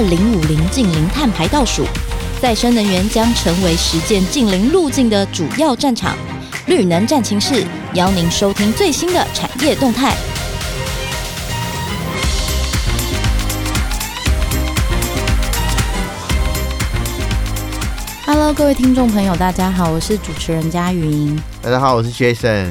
二零五零近零碳排倒数，再生能源将成为实践近零路径的主要战场。绿能战情室邀您收听最新的产业动态。Hello，各位听众朋友，大家好，我是主持人佳云。大家好，我是 Jason。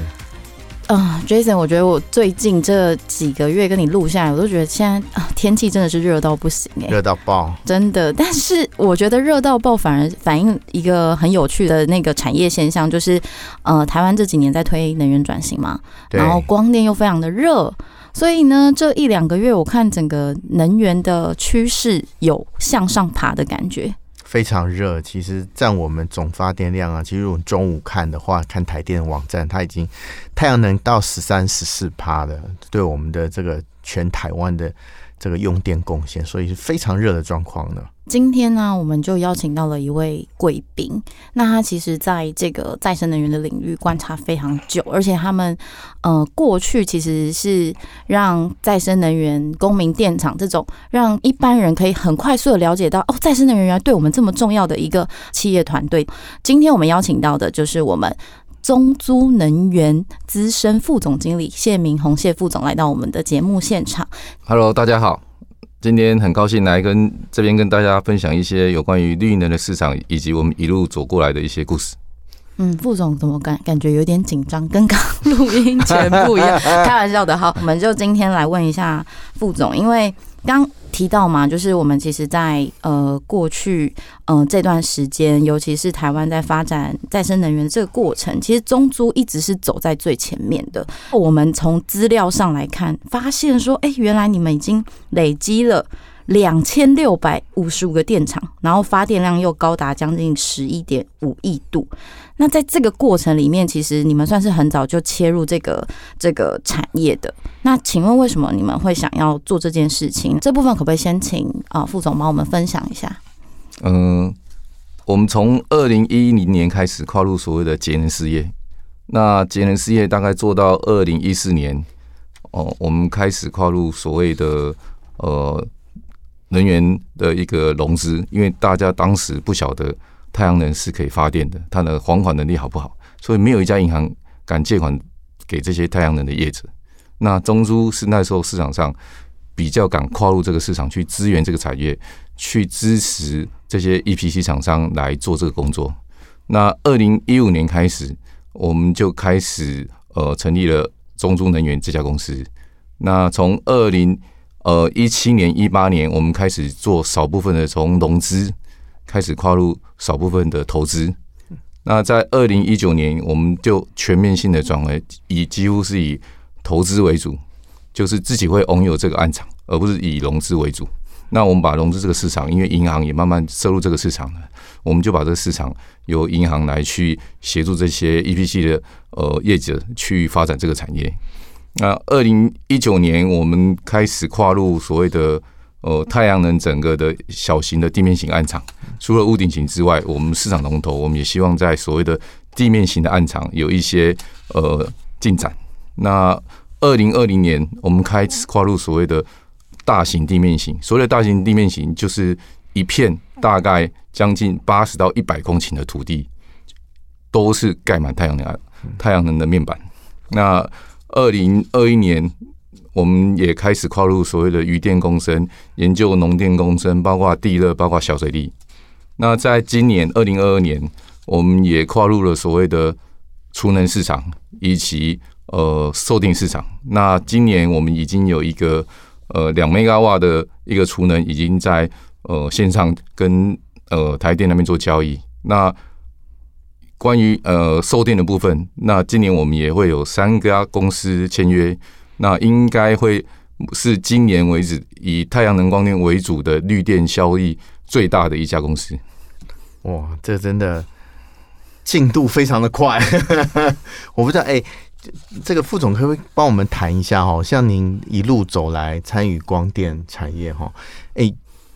啊、uh,，Jason，我觉得我最近这几个月跟你录下来，我都觉得现在啊天气真的是热到不行哎、欸，热到爆，真的。但是我觉得热到爆反而反映一个很有趣的那个产业现象，就是呃台湾这几年在推能源转型嘛，然后光电又非常的热，所以呢这一两个月我看整个能源的趋势有向上爬的感觉。非常热，其实占我们总发电量啊。其实我们中午看的话，看台电网站，它已经太阳能到十三、十四趴的，对我们的这个全台湾的。这个用电贡献，所以是非常热的状况呢。今天呢，我们就邀请到了一位贵宾。那他其实在这个再生能源的领域观察非常久，而且他们呃过去其实是让再生能源、公民电厂这种让一般人可以很快速的了解到哦，再生能源对我们这么重要的一个企业团队。今天我们邀请到的就是我们。中租能源资深副总经理谢明宏谢副总来到我们的节目现场。Hello，大家好，今天很高兴来跟这边跟大家分享一些有关于绿能的市场以及我们一路走过来的一些故事。嗯，副总怎么感感觉有点紧张，跟刚录音前不一样？开玩笑的，好，我们就今天来问一下副总，因为刚。提到嘛，就是我们其实在，在呃过去呃这段时间，尤其是台湾在发展再生能源这个过程，其实中租一直是走在最前面的。我们从资料上来看，发现说，哎，原来你们已经累积了两千六百五十五个电厂，然后发电量又高达将近十一点五亿度。那在这个过程里面，其实你们算是很早就切入这个这个产业的。那请问为什么你们会想要做这件事情？这部分可不可以先请啊副总帮我们分享一下？嗯，我们从二零一零年开始跨入所谓的节能事业，那节能事业大概做到二零一四年，哦，我们开始跨入所谓的呃能源的一个融资，因为大家当时不晓得。太阳能是可以发电的，它的还款能力好不好？所以没有一家银行敢借款给这些太阳能的业者。那中租是那时候市场上比较敢跨入这个市场，去支援这个产业，去支持这些 EPC 厂商来做这个工作。那二零一五年开始，我们就开始呃成立了中租能源这家公司。那从二零呃一七年、一八年，我们开始做少部分的从融资。开始跨入少部分的投资，那在二零一九年，我们就全面性的转为以几乎是以投资为主，就是自己会拥有这个案场，而不是以融资为主。那我们把融资这个市场，因为银行也慢慢涉入这个市场了，我们就把这个市场由银行来去协助这些 EPC 的呃业者去发展这个产业。那二零一九年，我们开始跨入所谓的。呃，太阳能整个的小型的地面型案场，除了屋顶型之外，我们市场龙头，我们也希望在所谓的地面型的暗场有一些呃进展。那二零二零年，我们开始跨入所谓的大型地面型。所谓的大型地面型，就是一片大概将近八十到一百公顷的土地，都是盖满太阳能太阳能的面板。那二零二一年。我们也开始跨入所谓的渔电共生，研究农电共生，包括地热，包括小水利。那在今年二零二二年，我们也跨入了所谓的储能市场以及呃售电市场。那今年我们已经有一个呃两 mega 瓦的一个储能，已经在呃线上跟呃台电那边做交易。那关于呃售电的部分，那今年我们也会有三家公司签约。那应该会是今年为止以太阳能光电为主的绿电效益最大的一家公司。哇，这真的进度非常的快。我不知道，哎、这个副总可不可以帮我们谈一下哈？像您一路走来参与光电产业哈，哎，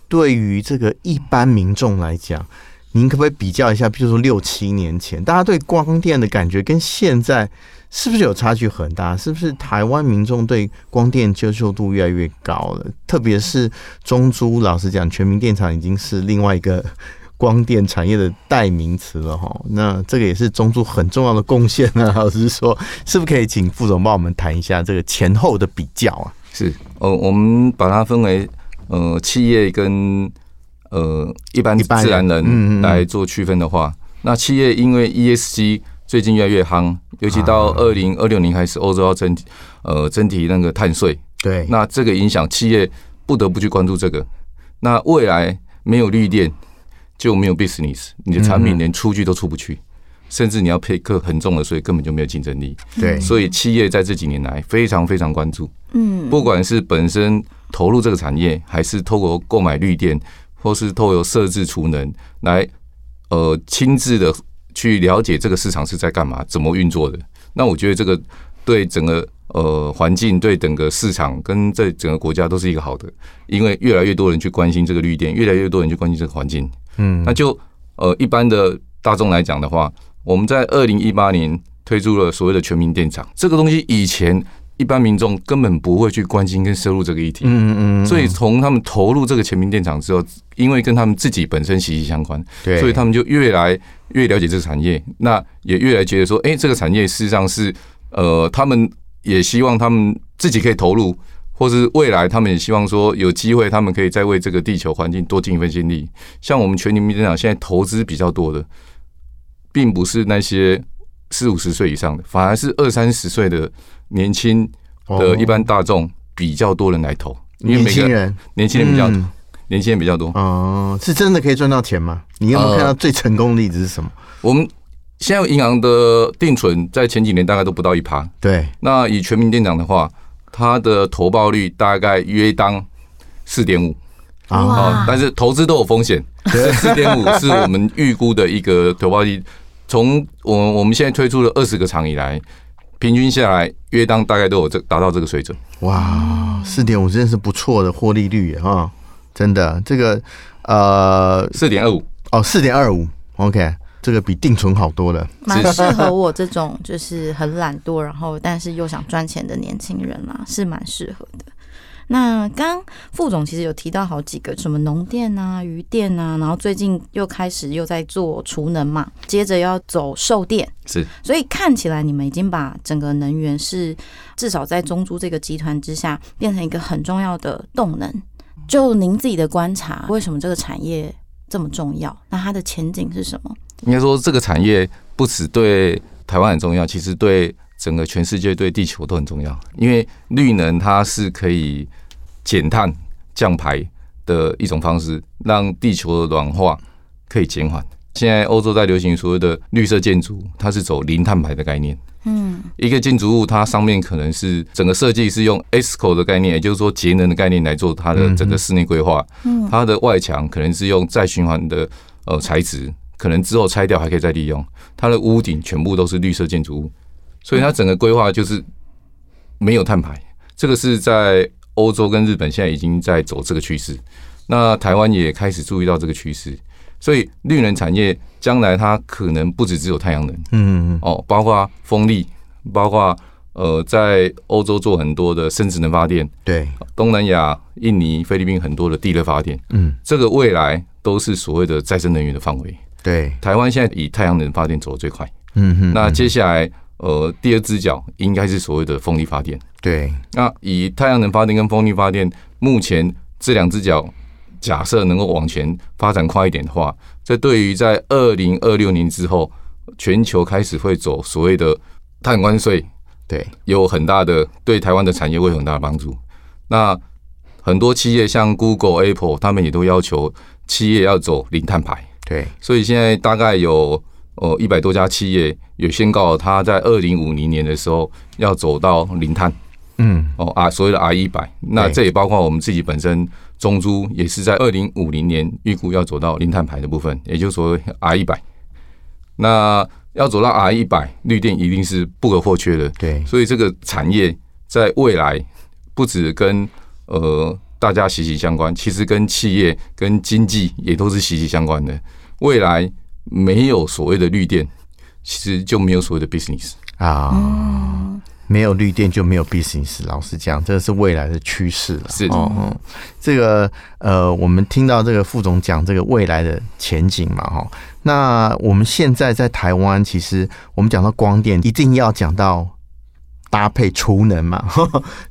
对于这个一般民众来讲，您可不可以比较一下？比如说六七年前，大家对光电的感觉跟现在是不是有差距很大？是不是台湾民众对光电接受度越来越高了？特别是中珠，老实讲，全民电厂已经是另外一个光电产业的代名词了哈。那这个也是中珠很重要的贡献呢。老实说，是不是可以请副总帮我们谈一下这个前后的比较啊？是，呃，我们把它分为呃企业跟。呃，一般自然人来做区分的话，嗯嗯，那企业因为 ESG 最近越来越夯，尤其到二零二六年开始，欧洲要征呃征提那个碳税，对，那这个影响企业不得不去关注这个。那未来没有绿电就没有 business，你的产品连出去都出不去，甚至你要配课很重的税，根本就没有竞争力。对，所以企业在这几年来非常非常关注，嗯，不管是本身投入这个产业，还是透过购买绿电。或是透过设置储能来，呃，亲自的去了解这个市场是在干嘛、怎么运作的。那我觉得这个对整个呃环境、对整个市场跟这整个国家都是一个好的，因为越来越多人去关心这个绿电，越来越多人去关心这个环境。嗯，那就呃一般的大众来讲的话，我们在二零一八年推出了所谓的全民电厂，这个东西以前。一般民众根本不会去关心跟涉入这个议题，嗯嗯，所以从他们投入这个全民电厂之后，因为跟他们自己本身息息相关，对，所以他们就越来越了解这个产业，那也越来觉得说，哎，这个产业事实上是，呃，他们也希望他们自己可以投入，或是未来他们也希望说有机会，他们可以再为这个地球环境多尽一份心力。像我们全民电厂现在投资比较多的，并不是那些四五十岁以上的，反而是二三十岁的。年轻的一般大众比较多人来投，因为每个人年轻人比较多，年轻人比较多。哦，是真的可以赚到钱吗？你有没有看到最成功的例子是什么？我们现在银行的定存在前几年大概都不到一趴。对，那以全民店长的话，它的投报率大概约当四点五啊，但是投资都有风险。四点五是我们预估的一个投报率。从我我们现在推出了二十个厂以来。平均下来，约当大概都有这达到这个水准。哇，四点五真的是不错的获利率哈，真的这个呃四点二五哦，四点二五，OK，这个比定存好多了，蛮适合我这种就是很懒惰，然后但是又想赚钱的年轻人啦，是蛮适合的。那刚副总其实有提到好几个什么农电啊、渔电啊，然后最近又开始又在做储能嘛，接着要走售电，是，所以看起来你们已经把整个能源是至少在中珠这个集团之下变成一个很重要的动能。就您自己的观察，为什么这个产业这么重要？那它的前景是什么？应该说这个产业不只对台湾很重要，其实对。整个全世界对地球都很重要，因为绿能它是可以减碳降排的一种方式，让地球的暖化可以减缓。现在欧洲在流行所谓的绿色建筑，它是走零碳排的概念。嗯，一个建筑物它上面可能是整个设计是用 ESCO 的概念，也就是说节能的概念来做它的整个室内规划。嗯，它的外墙可能是用再循环的呃材质，可能之后拆掉还可以再利用。它的屋顶全部都是绿色建筑物。所以它整个规划就是没有碳排，这个是在欧洲跟日本现在已经在走这个趋势，那台湾也开始注意到这个趋势，所以绿能产业将来它可能不只只有太阳能，嗯哦，包括风力，包括呃在欧洲做很多的生质能发电，对，东南亚、印尼、菲律宾很多的地热发电，嗯，这个未来都是所谓的再生能源的范围，对，台湾现在以太阳能发电走的最快，嗯哼，那接下来。呃，第二只脚应该是所谓的风力发电。对，那以太阳能发电跟风力发电，目前这两只脚假设能够往前发展快一点的话，这对于在二零二六年之后，全球开始会走所谓的碳关税，对，有很大的对台湾的产业会有很大的帮助。那很多企业像 Google、Apple，他们也都要求企业要走零碳排。对，所以现在大概有。呃，一百多家企业有宣告，它在二零五零年的时候要走到零碳。嗯，哦啊，所谓的 R 一百，那这也包括我们自己本身中珠也是在二零五零年预估要走到零碳排的部分，也就是说 R 一百。那要走到 R 一百，绿电一定是不可或缺的。对，所以这个产业在未来不止跟呃大家息息相关，其实跟企业跟经济也都是息息相关的。未来没有所谓的绿电，其实就没有所谓的 business 啊，没有绿电就没有 business。老实讲，这是未来的趋势了。是哦，哦，这个呃，我们听到这个副总讲这个未来的前景嘛，哈。那我们现在在台湾，其实我们讲到光电，一定要讲到搭配储能嘛。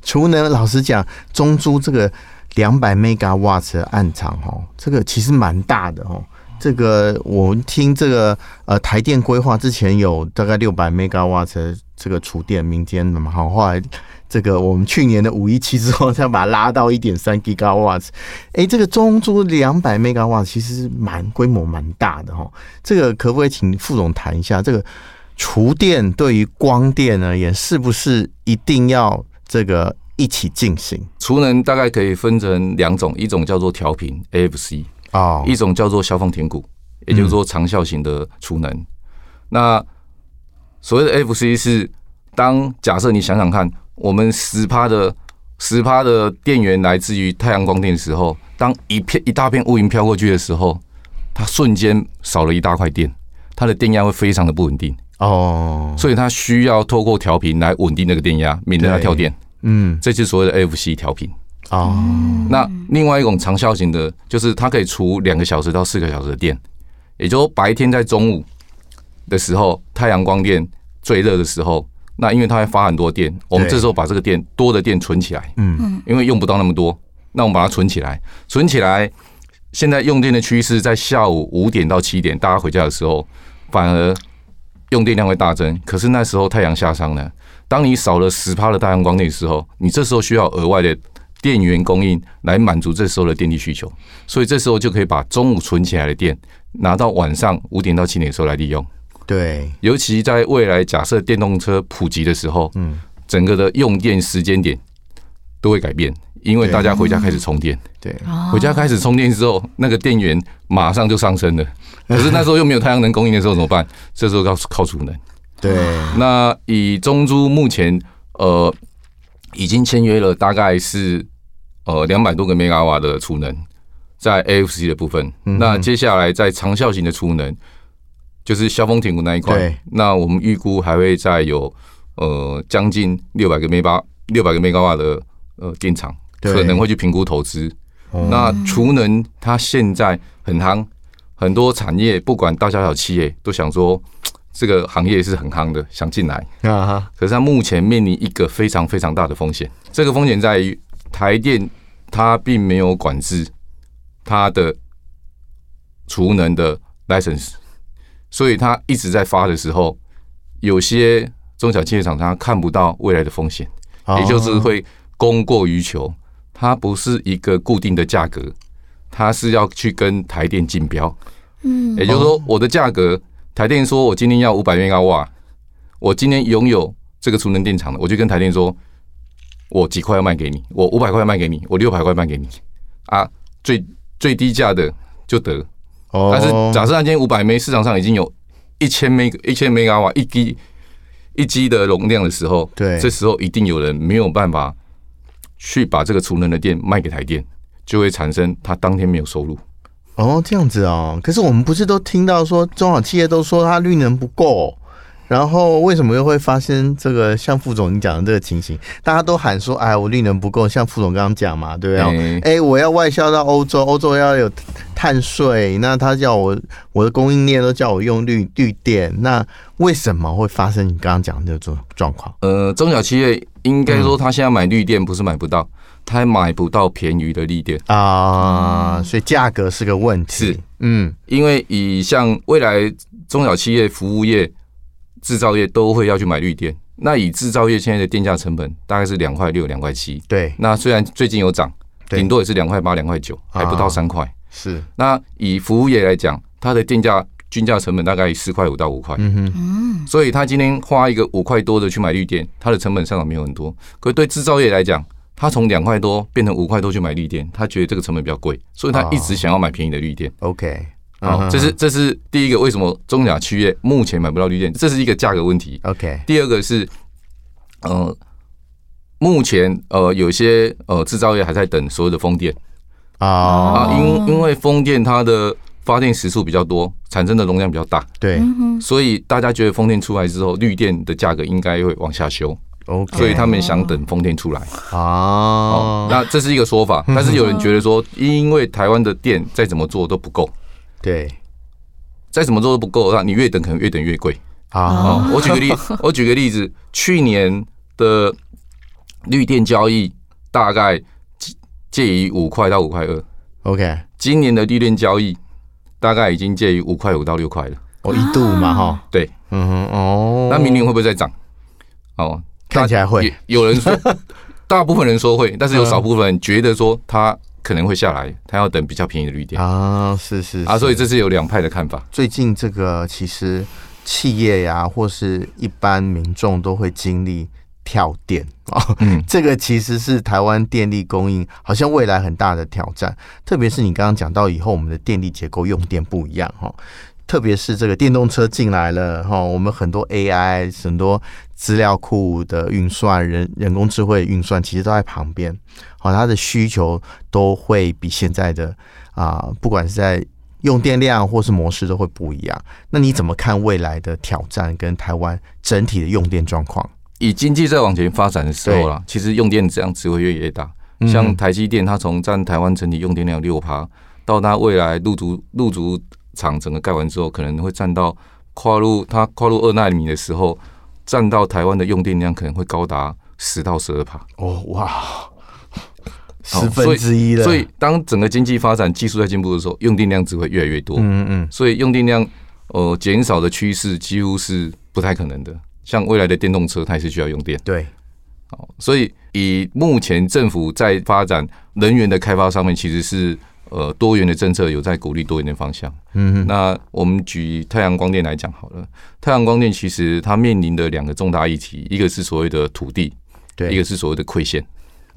储能，老实讲，中珠这个两百 megawatts 的暗场，哈，这个其实蛮大的，哦。这个我们听这个呃台电规划之前有大概六百 megawatts 的这个储电民间的嘛，好，后来这个我们去年的五一七之后，再把它拉到一点三 gigawatts，哎，这个中租两百 megawatts 其实蛮规模蛮大的哈。这个可不可以请副总谈一下，这个储电对于光电而言，是不是一定要这个一起进行？储能大概可以分成两种，一种叫做调频 AFC。啊，oh, 一种叫做消防填谷，也就是说长效型的储能。嗯、那所谓的 FC 是，当假设你想想看，我们十趴的十趴的电源来自于太阳光电的时候，当一片一大片乌云飘过去的时候，它瞬间少了一大块电，它的电压会非常的不稳定哦，oh, 所以它需要透过调频来稳定那个电压，免得它跳电。嗯，这就是所谓的 FC 调频。哦，那另外一种长效型的，就是它可以储两个小时到四个小时的电，也就是白天在中午的时候，太阳光电最热的时候，那因为它会发很多电，我们这时候把这个电多的电存起来，嗯，因为用不到那么多，那我们把它存起来，存起来。现在用电的趋势在下午五点到七点，大家回家的时候，反而用电量会大增。可是那时候太阳下山了，当你少了十帕的太阳光电的时候，你这时候需要额外的。电源供应来满足这时候的电力需求，所以这时候就可以把中午存起来的电拿到晚上五点到七点的时候来利用。对，尤其在未来假设电动车普及的时候，嗯，整个的用电时间点都会改变，因为大家回家开始充电。对，回家开始充电之后，那个电源马上就上升了。可是那时候又没有太阳能供应的时候怎么办？这时候靠靠储能。对，那以中珠目前呃已经签约了，大概是。呃，两百多个 mega 瓦的储能，在 AFC 的部分。嗯、那接下来在长效型的储能，就是消峰填谷那一块。对那我们预估还会再有呃将近六百个 mega 六百个 mega 瓦的呃电厂，可能会去评估投资。嗯、那储能它现在很夯，很多产业不管大小小企业都想说这个行业是很夯的，想进来。啊哈。可是它目前面临一个非常非常大的风险，这个风险在于。台电它并没有管制它的储能的 license，所以它一直在发的时候，有些中小企业厂商看不到未来的风险，也就是会供过于求。它不是一个固定的价格，它是要去跟台电竞标。嗯，也就是说，我的价格，台电说我今天要五百兆瓦，我今天拥有这个储能电厂的，我就跟台电说。我几块要卖给你，我五百块卖给你，我六百块卖给你，啊，最最低价的就得。哦。但是假设他今天五百枚，市场上已经有一千枚一千枚瓦一 G 一 G 的容量的时候，对，这时候一定有人没有办法去把这个储能的电卖给台电，就会产生他当天没有收入。哦，这样子哦。可是我们不是都听到说中小企业都说它绿能不够。然后为什么又会发生这个像副总你讲的这个情形？大家都喊说：“哎，我绿能不够。”像副总刚刚讲嘛，对不对？哎、欸欸，我要外销到欧洲，欧洲要有碳税，那他叫我我的供应链都叫我用绿绿电，那为什么会发生你刚刚讲的这种状况？呃，中小企业应该说他现在买绿电不是买不到，他买不到便宜的绿电啊，所以价格是个问题。是，嗯，因为以像未来中小企业服务业。制造业都会要去买绿电，那以制造业现在的电价成本大概是两块六、两块七。对，那虽然最近有涨，顶多也是两块八、两块九，还不到三块。是，那以服务业来讲，它的电价均价成本大概四块五到五块。嗯哼，所以他今天花一个五块多的去买绿电，它的成本上涨没有很多。可是对制造业来讲，他从两块多变成五块多去买绿电，他觉得这个成本比较贵，所以他一直想要买便宜的绿电。OK。好，这是这是第一个，为什么中甲区业目前买不到绿电？这是一个价格问题。OK。第二个是，呃，目前呃有些呃制造业还在等所有的风电啊，因因为风电它的发电时数比较多，产生的容量比较大，对，所以大家觉得风电出来之后，绿电的价格应该会往下修。OK，所以他们想等风电出来。啊、哦，那这是一个说法，但是有人觉得说，因为台湾的电再怎么做都不够，对，再怎么做都不够，那你越等可能越等越贵。啊、哦。我举个例，我举个例子，去年的绿电交易大概介于五块到五块二，OK，今年的绿电交易大概已经介于五块五到六块了，哦，一度嘛哈，对，嗯哼，哦，那明年会不会再涨？哦。看起来会，有人说，大部分人说会，但是有少部分人觉得说他可能会下来，他要等比较便宜的绿电。啊，是是啊，所以这是有两派的看法。最近这个其实企业呀，或是一般民众都会经历跳电。啊，嗯，这个其实是台湾电力供应好像未来很大的挑战，特别是你刚刚讲到以后我们的电力结构用电不一样哈。特别是这个电动车进来了哈，我们很多 AI 很多资料库的运算、人人工智慧运算，其实都在旁边，好，它的需求都会比现在的啊，不管是在用电量或是模式都会不一样。那你怎么看未来的挑战跟台湾整体的用电状况？以经济在往前发展的时候啦，其实用电这样只会越来越大。像台积电，它从占台湾整体用电量六趴，到它未来入足入足。厂整个盖完之后，可能会占到跨入它跨入二纳米的时候，占到台湾的用电量可能会高达十到十二帕。哦哇，十分之一了。所以当整个经济发展、技术在进步的时候，用电量只会越来越多。嗯嗯。所以用电量呃减少的趋势几乎是不太可能的。像未来的电动车，它也是需要用电。对。哦，所以以目前政府在发展能源的开发上面，其实是。呃，多元的政策有在鼓励多元的方向。嗯哼，那我们举太阳光电来讲好了。太阳光电其实它面临的两个重大议题，一个是所谓的土地，对，一个是所谓的馈线。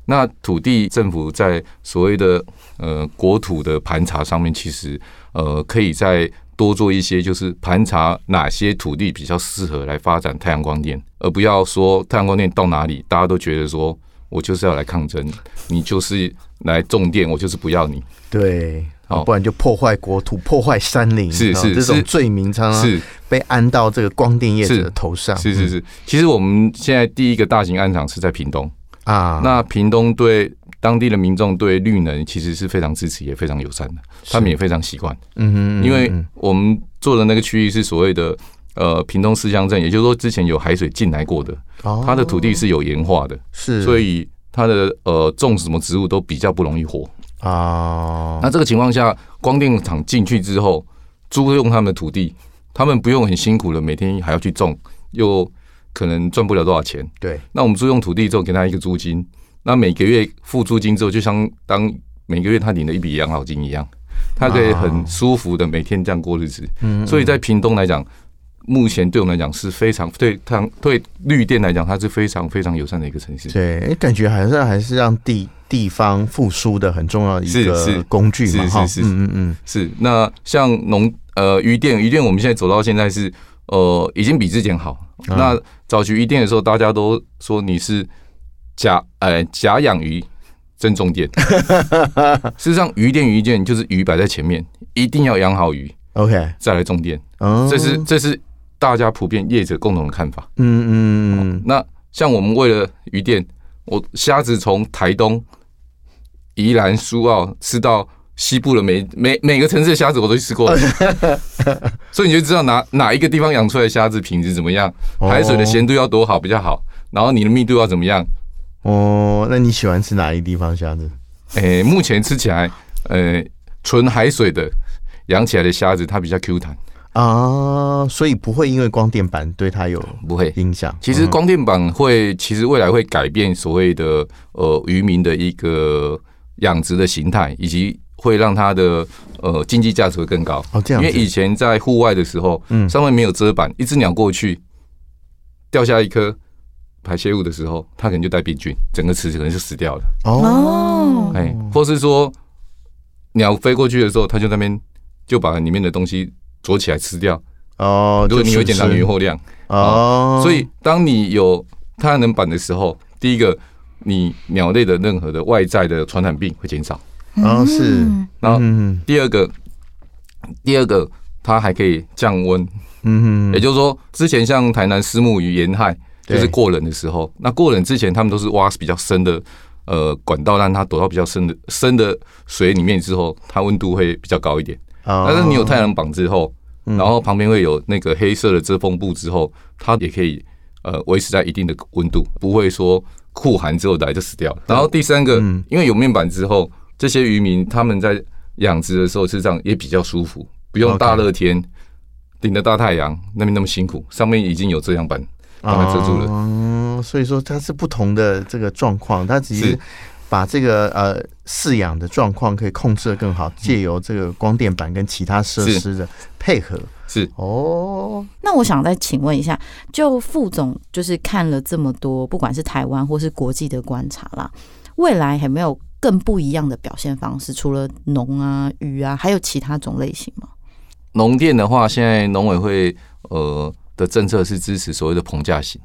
那土地政府在所谓的呃国土的盘查上面，其实呃可以再多做一些，就是盘查哪些土地比较适合来发展太阳光电，而不要说太阳光电到哪里，大家都觉得说。我就是要来抗争，你就是来种电，我就是不要你。对，好，不然就破坏国土、破坏山林，是是这种罪名，常常是被安到这个光电业者的头上。是是是，其实我们现在第一个大型安场是在屏东啊。那屏东对当地的民众对绿能其实是非常支持，也非常友善的，他们也非常习惯。嗯哼，因为我们做的那个区域是所谓的。呃，屏东四乡镇，也就是说之前有海水进来过的，它的土地是有盐化的，是，所以它的呃种什么植物都比较不容易活啊。那这个情况下，光电厂进去之后，租用他们的土地，他们不用很辛苦的每天还要去种，又可能赚不了多少钱。对，那我们租用土地之后，给他一个租金，那每个月付租金之后，就相当每个月他领了一笔养老金一样，他可以很舒服的每天这样过日子。嗯，所以在屏东来讲。目前对我们来讲是非常对它对绿电来讲，它是非常非常友善的一个城市。对，感觉还是还是让地地方复苏的很重要的一个工具嘛。是是是，嗯嗯嗯，是。那像农呃渔电渔电，我们现在走到现在是呃已经比之前好。那早期渔电的时候，大家都说你是假呃假养鱼真种电。事实上，鱼电鱼电就是鱼摆在前面，一定要养好鱼，OK，再来种电。这是这是。大家普遍业者共同的看法。嗯嗯嗯。那像我们为了鱼店，我虾子从台东、宜兰、苏澳吃到西部的每每每个城市的虾子，我都去吃过了。所以你就知道哪哪一个地方养出来的虾子品质怎么样，海水的咸度要多好比较好，然后你的密度要怎么样。哦，那你喜欢吃哪一个地方虾子？诶，目前吃起来，呃，纯海水的养起来的虾子，它比较 Q 弹。啊，所以不会因为光电板对它有不会影响。其实光电板会，其实未来会改变所谓的呃渔民的一个养殖的形态，以及会让它的呃经济价值会更高。哦，这样。因为以前在户外的时候，嗯，上面没有遮板，一只鸟过去掉下一颗排泄物的时候，它可能就带病菌，整个池子可能就死掉了。哦，哎，或是说鸟飞过去的时候，它就那边就把里面的东西。锁起来吃掉。哦，如果你有检查渔获量哦，所以当你有太阳能板的时候，第一个你鸟类的任何的外在的传染病会减少，哦是，然后第二个第二个，它还可以降温。嗯哼，也就是说，之前像台南虱目鱼沿海，就是过冷的时候，那过冷之前，他们都是挖比较深的呃管道，让它躲到比较深的深的水里面之后，它温度会比较高一点。但是你有太阳板之后，然后旁边会有那个黑色的遮风布之后，它也可以呃维持在一定的温度，不会说酷寒之后来就死掉。然后第三个，因为有面板之后，这些渔民他们在养殖的时候是这样也比较舒服，不用大热天。顶着大太阳，那边那么辛苦，上面已经有遮阳板把它遮住了。嗯，所以说它是不同的这个状况，它只是把这个呃饲养的状况可以控制的更好，借由这个光电板跟其他设施的配合。是哦，那我想再请问一下，就副总就是看了这么多，不管是台湾或是国际的观察啦，未来有没有更不一样的表现方式？除了农啊、鱼啊，还有其他种类型吗？农电的话，现在农委会呃的政策是支持所谓的棚架型，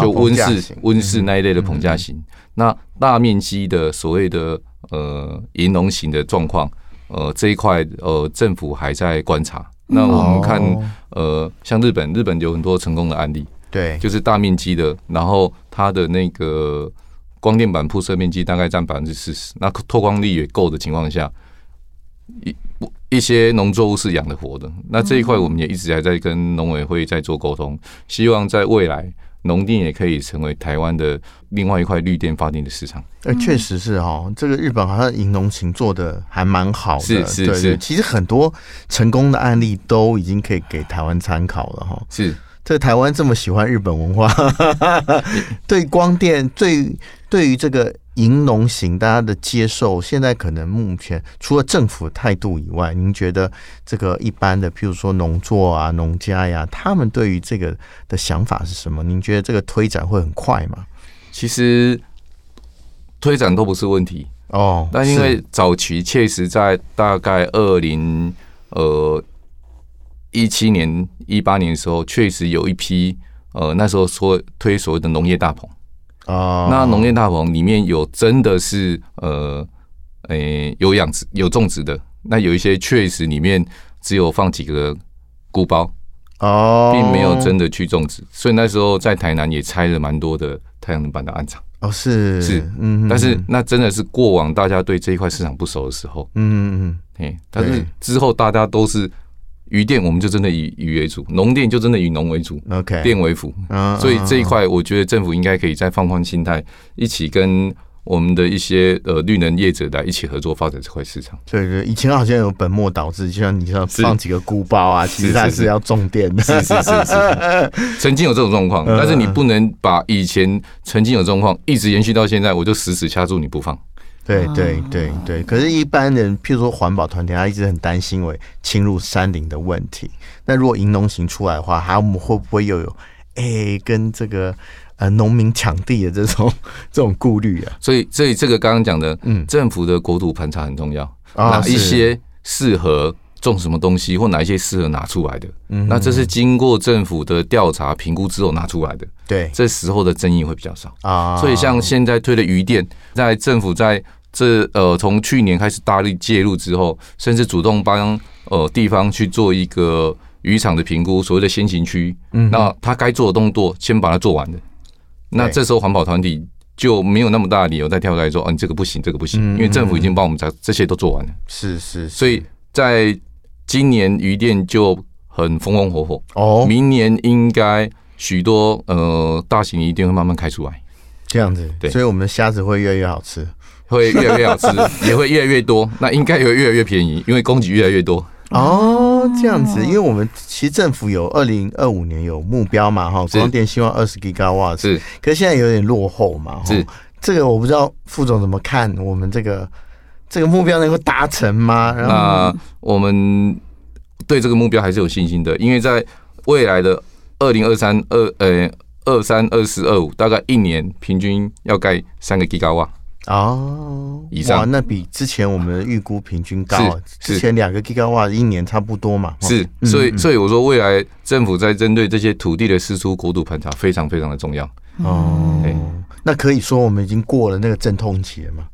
就温室温室那一类的棚架型。那大面积的所谓的呃银龙型的状况，呃这一块呃政府还在观察。那我们看呃像日本，日本有很多成功的案例，对，就是大面积的，然后它的那个光电板铺设面积大概占百分之四十，那透光率也够的情况下，一。一些农作物是养得活的，那这一块我们也一直还在跟农委会在做沟通，希望在未来农电也可以成为台湾的另外一块绿电发电的市场。呃，确实是哦，这个日本好像银农情做的还蛮好的，是是是。其实很多成功的案例都已经可以给台湾参考了哈。是，这台湾这么喜欢日本文化，对光电，对对于这个。银农型，大家的接受现在可能目前除了政府态度以外，您觉得这个一般的，譬如说农作啊、农家呀，他们对于这个的想法是什么？您觉得这个推展会很快吗？其实推展都不是问题哦，但因为早期确实在大概二零呃一七年、一八年的时候，确实有一批呃那时候说推所谓的农业大棚。哦，那农业大棚里面有真的是呃，诶、欸，有养殖有种植的，那有一些确实里面只有放几个菇包哦，并没有真的去种植，所以那时候在台南也拆了蛮多的太阳能板的案场。哦，是。是，嗯，但是那真的是过往大家对这一块市场不熟的时候，嗯嗯嗯，哎，但是之后大家都是。渔电我们就真的以渔为主，农电就真的以农为主，OK，电为辅。所以这一块我觉得政府应该可以再放宽心态，一起跟我们的一些呃绿能业者来一起合作发展这块市场。对对，以前好像有本末倒置，就像你说放几个菇包啊，其实它是要种电的。是是是是，曾经有这种状况，但是你不能把以前曾经有状况一直延续到现在，我就死死掐住你不放。对对对对，可是，一般人，譬如说环保团体，他一直很担心为侵入山林的问题。那如果银农行出来的话，他们会不会又有哎、欸、跟这个呃农民抢地的这种 这种顾虑啊？所以，所以这个刚刚讲的，嗯，政府的国土盘查很重要，哪一些适合种什么东西，或哪一些适合拿出来的，嗯，那这是经过政府的调查评估之后拿出来的。对，这时候的争议会比较少。啊。所以，像现在推的渔电，在政府在这呃，从去年开始大力介入之后，甚至主动帮呃地方去做一个渔场的评估，所谓的先行区。嗯，那他该做的动作先把它做完的。那这时候环保团体就没有那么大的理由再跳出来说：“哦，你这个不行，这个不行。”因为政府已经帮我们在这些都做完了。是是。所以在今年渔电就很风风火火哦，明年应该许多呃大型渔电会慢慢开出来。这样子，对，所以我们的虾子会越来越好吃。会越来越好吃，也会越来越多。那应该也会越来越便宜，因为供给越来越多。哦，这样子，因为我们其实政府有二零二五年有目标嘛，哈，光电希望二十 Gigawatt 是，可是现在有点落后嘛，是这个我不知道副总怎么看，我们这个这个目标能够达成吗？那我们对这个目标还是有信心的，因为在未来的二零二三二呃二三二四二五，大概一年平均要盖三个 Gigawatt。哦，以上，哇，那比之前我们的预估平均高。之前两个 Gigawatt 一年差不多嘛。是，所以所以我说，未来政府在针对这些土地的释出国土盘查非常非常的重要。哦，那可以说我们已经过了那个阵痛期了吗？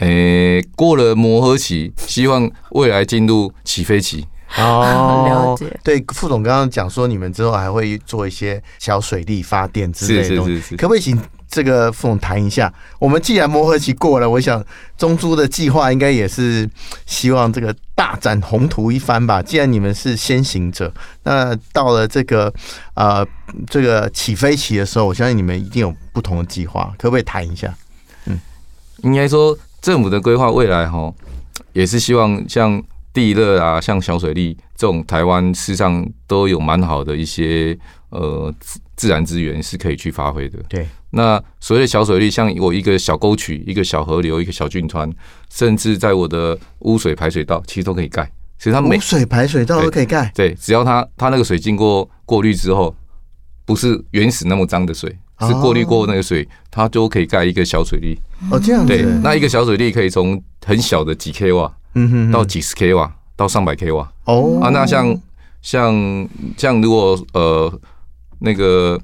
诶，过了磨合期，希望未来进入起飞期。哦，了解。对，副总刚刚讲说，你们之后还会做一些小水利发电之类的东西，是是是是可不可以请这个副总谈一下？我们既然磨合期过了，我想中珠的计划应该也是希望这个大展宏图一番吧。既然你们是先行者，那到了这个呃这个起飞期的时候，我相信你们一定有不同的计划，可不可以谈一下？嗯，应该说政府的规划未来哈，也是希望像。地热啊，像小水力这种，台湾事实上都有蛮好的一些呃自自然资源是可以去发挥的。对，那所谓的小水利，像我一个小沟渠、一个小河流、一个小圳川，甚至在我的污水排水道，其实都可以盖。其实它每污水排水道都可以盖。对，只要它它那个水经过过滤之后，不是原始那么脏的水，是过滤过那个水，它都可以盖一个小水利。哦，这样子。对，那一个小水利可以从很小的几 k 瓦。嗯哼，到几十 k 瓦，到上百 k 瓦哦啊，那像像像如果呃那个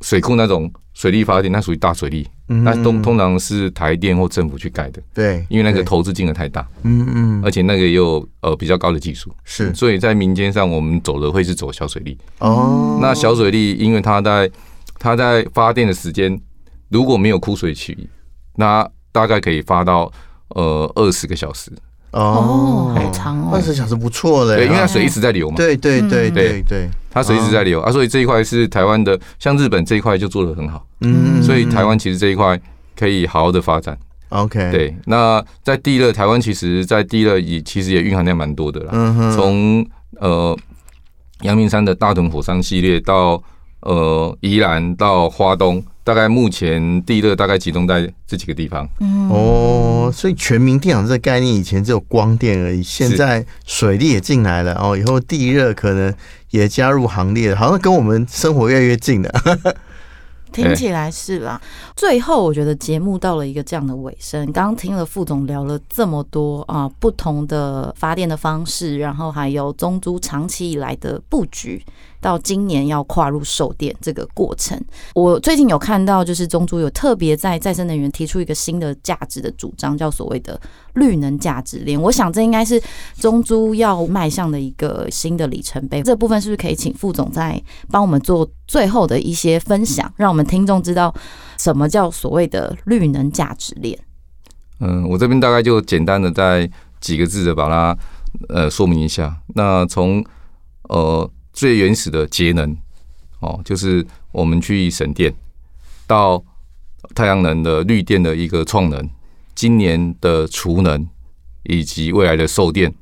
水库那种水力发电，那属于大水力，那通通常是台电或政府去盖的，对，因为那个投资金额太大，嗯嗯，而且那个也有呃比较高的技术，是，所以在民间上我们走的会是走小水利哦。那小水利，因为它在它在发电的时间如果没有枯水期，那大概可以发到呃二十个小时。哦，好长哦，二十小时不错嘞。对，因为它水一直在流嘛。对对对对对，它水一直在流啊，所以这一块是台湾的，像日本这一块就做的很好。嗯，所以台湾其实这一块可以好好的发展。OK，对。那在地热，台湾其实，在地热也其实也蕴含量蛮多的啦。嗯哼。从呃阳明山的大屯火山系列到呃宜兰到花东。大概目前地热大概集中在这几个地方。嗯哦，所以全民电厂这个概念以前只有光电而已，现在水力也进来了哦，以后地热可能也加入行列，好像跟我们生活越来越近了。听起来是吧？最后我觉得节目到了一个这样的尾声。刚刚听了副总聊了这么多啊，不同的发电的方式，然后还有中租长期以来的布局，到今年要跨入售电这个过程。我最近有看到，就是中珠有特别在再生能源提出一个新的价值的主张，叫所谓的绿能价值链。我想这应该是中珠要迈向的一个新的里程碑。这部分是不是可以请副总再帮我们做最后的一些分享，让我们听众知道什么叫所谓的绿能价值链？嗯，我这边大概就简单的在几个字的把它呃说明一下。那从呃。最原始的节能，哦，就是我们去省电，到太阳能的绿电的一个创能，今年的储能，以及未来的售电，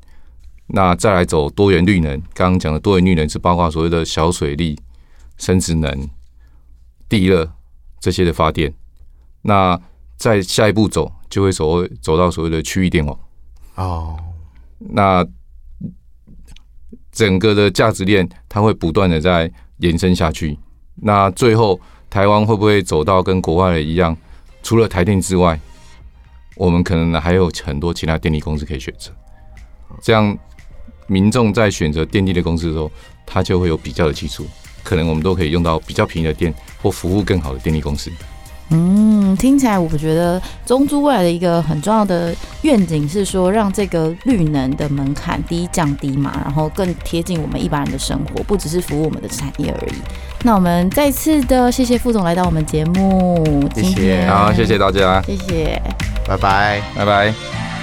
那再来走多元绿能。刚刚讲的多元绿能是包括所谓的小水力、生殖能、地热这些的发电。那在下一步走，就会所谓走到所谓的区域电网。哦，那。整个的价值链，它会不断的在延伸下去。那最后，台湾会不会走到跟国外的一样？除了台电之外，我们可能还有很多其他电力公司可以选择。这样，民众在选择电力的公司的时候，他就会有比较的基础。可能我们都可以用到比较便宜的电，或服务更好的电力公司。嗯，听起来我觉得中珠未来的一个很重要的愿景是说，让这个绿能的门槛第一降低嘛，然后更贴近我们一般人的生活，不只是服务我们的产业而已。那我们再次的谢谢副总来到我们节目，谢谢，好，谢谢大家，谢谢，拜拜，拜拜。